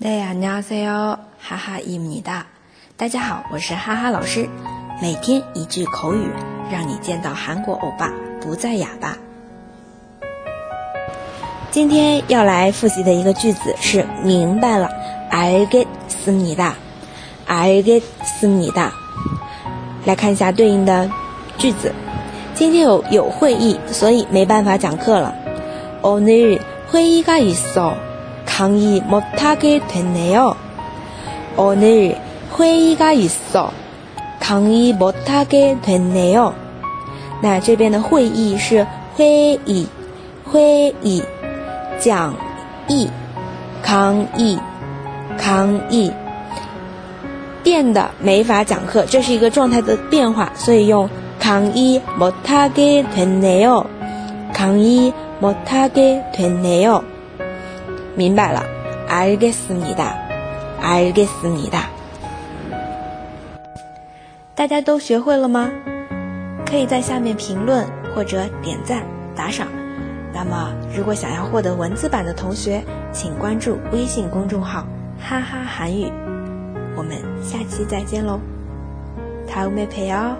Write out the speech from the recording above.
大家好，哈哈伊米哒。大家好，我是哈哈老师。每天一句口语，让你见到韩国欧巴不再哑巴。今天要来复习的一个句子是“明白了”，알겠습니 다， 알겠습니 다。 来看一下对应的句子。今天有有会议，所以没办法讲课了。오늘회의가있어 강의 못하게 됐네요. 오늘 회의가 있어 강의 못하게 됐네요. 那这边的会议是 회의, 회의, 讲义, 강의, 강의. 变的没法讲课，这是一个状态的变化，所以用 강의 못하게 됐네요. 강의 못하게 됐네요. 明白了，알겠습니 다， 알겠습니 다。 大家都学会了吗？可以在下面评论或者点赞打赏。那么，如果想要获得文字版的同学，请关注微信公众号“哈哈韩语”。我们下期再见喽，다음에봬요